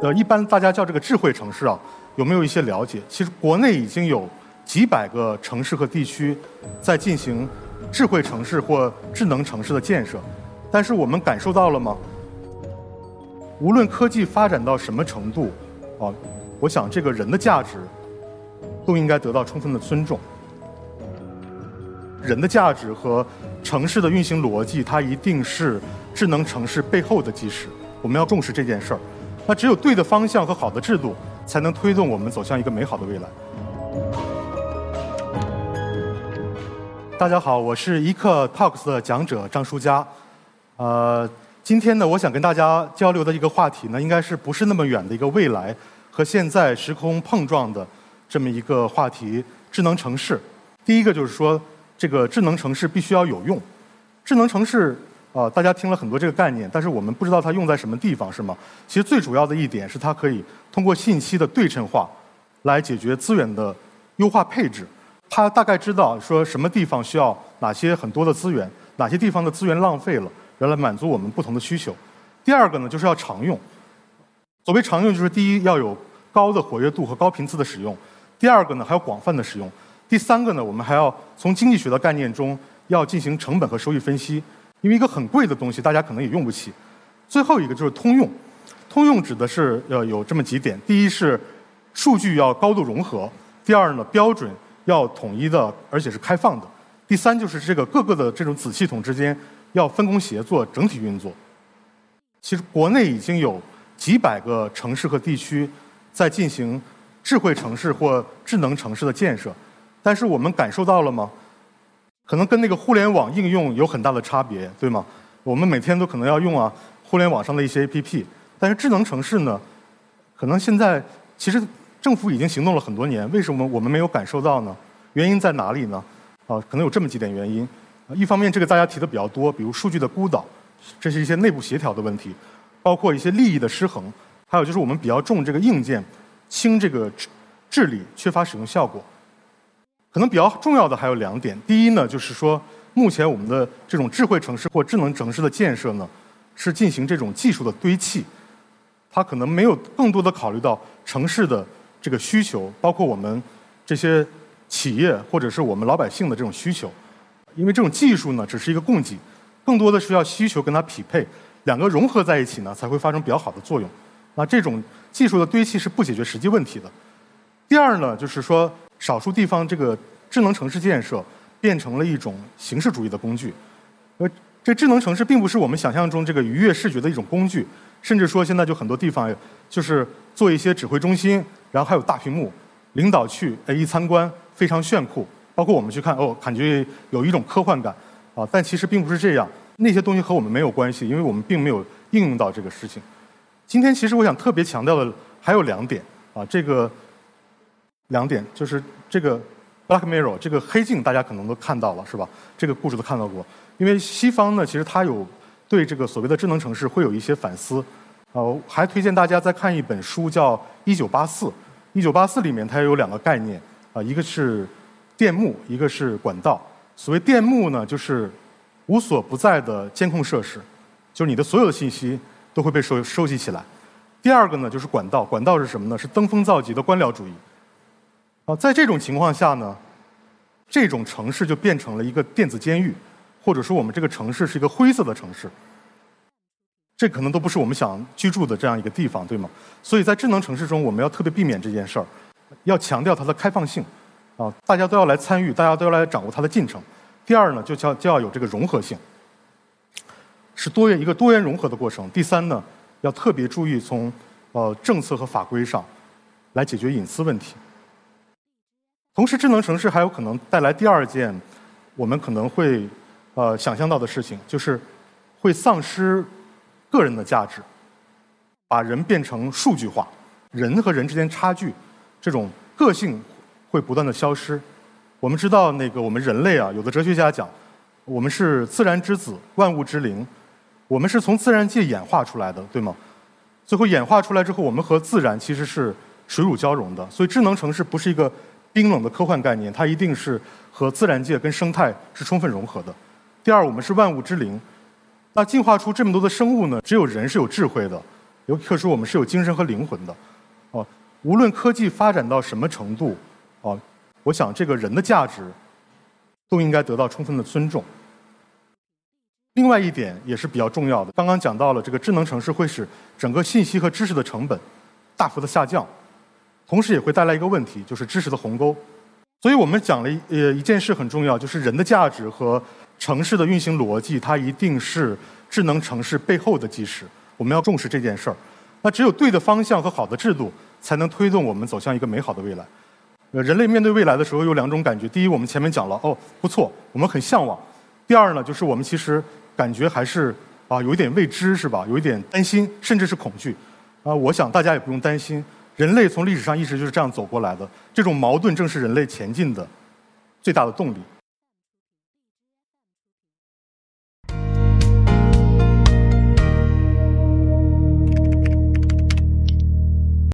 呃，一般大家叫这个智慧城市啊，有没有一些了解？其实国内已经有几百个城市和地区在进行智慧城市或智能城市的建设，但是我们感受到了吗？无论科技发展到什么程度，啊，我想这个人的价值都应该得到充分的尊重。人的价值和城市的运行逻辑，它一定是智能城市背后的基石。我们要重视这件事儿。那只有对的方向和好的制度，才能推动我们走向一个美好的未来。大家好，我是一刻 Talks 的讲者张书佳。呃，今天呢，我想跟大家交流的一个话题呢，应该是不是那么远的一个未来和现在时空碰撞的这么一个话题——智能城市。第一个就是说，这个智能城市必须要有用。智能城市。啊，大家听了很多这个概念，但是我们不知道它用在什么地方，是吗？其实最主要的一点是，它可以通过信息的对称化，来解决资源的优化配置。它大概知道说什么地方需要哪些很多的资源，哪些地方的资源浪费了，原来满足我们不同的需求。第二个呢，就是要常用。所谓常用，就是第一要有高的活跃度和高频次的使用；第二个呢，还要广泛的使用；第三个呢，我们还要从经济学的概念中要进行成本和收益分析。因为一个很贵的东西，大家可能也用不起。最后一个就是通用，通用指的是呃有这么几点：第一是数据要高度融合；第二呢，标准要统一的，而且是开放的；第三就是这个各个的这种子系统之间要分工协作、整体运作。其实国内已经有几百个城市和地区在进行智慧城市或智能城市的建设，但是我们感受到了吗？可能跟那个互联网应用有很大的差别，对吗？我们每天都可能要用啊，互联网上的一些 APP。但是智能城市呢，可能现在其实政府已经行动了很多年，为什么我们没有感受到呢？原因在哪里呢？啊，可能有这么几点原因。一方面，这个大家提的比较多，比如数据的孤岛，这是一些内部协调的问题，包括一些利益的失衡，还有就是我们比较重这个硬件，轻这个治理，缺乏使用效果。可能比较重要的还有两点。第一呢，就是说，目前我们的这种智慧城市或智能城市的建设呢，是进行这种技术的堆砌，它可能没有更多的考虑到城市的这个需求，包括我们这些企业或者是我们老百姓的这种需求。因为这种技术呢，只是一个供给，更多的是要需求跟它匹配，两个融合在一起呢，才会发生比较好的作用。那这种技术的堆砌是不解决实际问题的。第二呢，就是说。少数地方这个智能城市建设变成了一种形式主义的工具，呃，这智能城市并不是我们想象中这个愉悦视觉的一种工具，甚至说现在就很多地方就是做一些指挥中心，然后还有大屏幕，领导去哎一参观非常炫酷，包括我们去看哦，感觉有一种科幻感啊，但其实并不是这样，那些东西和我们没有关系，因为我们并没有应用到这个事情。今天其实我想特别强调的还有两点啊，这个。两点就是这个《Black Mirror》这个黑镜，大家可能都看到了，是吧？这个故事都看到过。因为西方呢，其实它有对这个所谓的智能城市会有一些反思。呃，还推荐大家再看一本书，叫《一九八四》。《一九八四》里面它有两个概念，啊，一个是电幕，一个是管道。所谓电幕呢，就是无所不在的监控设施，就是你的所有的信息都会被收收集起来。第二个呢，就是管道。管道是什么呢？是登峰造极的官僚主义。啊，在这种情况下呢，这种城市就变成了一个电子监狱，或者说我们这个城市是一个灰色的城市，这可能都不是我们想居住的这样一个地方，对吗？所以在智能城市中，我们要特别避免这件事儿，要强调它的开放性，啊，大家都要来参与，大家都要来掌握它的进程。第二呢，就叫就要有这个融合性，是多元一个多元融合的过程。第三呢，要特别注意从呃政策和法规上来解决隐私问题。同时，智能城市还有可能带来第二件我们可能会呃想象到的事情，就是会丧失个人的价值，把人变成数据化，人和人之间差距，这种个性会不断的消失。我们知道，那个我们人类啊，有的哲学家讲，我们是自然之子，万物之灵，我们是从自然界演化出来的，对吗？最后演化出来之后，我们和自然其实是水乳交融的。所以，智能城市不是一个冰冷的科幻概念，它一定是和自然界跟生态是充分融合的。第二，我们是万物之灵。那进化出这么多的生物呢？只有人是有智慧的，尤其是我们是有精神和灵魂的。哦，无论科技发展到什么程度，哦，我想这个人的价值都应该得到充分的尊重。另外一点也是比较重要的，刚刚讲到了这个智能城市会使整个信息和知识的成本大幅的下降，同时也会带来一个问题，就是知识的鸿沟。所以我们讲了呃一件事很重要，就是人的价值和城市的运行逻辑，它一定是智能城市背后的基石。我们要重视这件事儿。那只有对的方向和好的制度，才能推动我们走向一个美好的未来。呃，人类面对未来的时候有两种感觉：第一，我们前面讲了，哦，不错，我们很向往；第二呢，就是我们其实。感觉还是啊，有一点未知，是吧？有一点担心，甚至是恐惧。啊，我想大家也不用担心，人类从历史上一直就是这样走过来的。这种矛盾正是人类前进的最大的动力。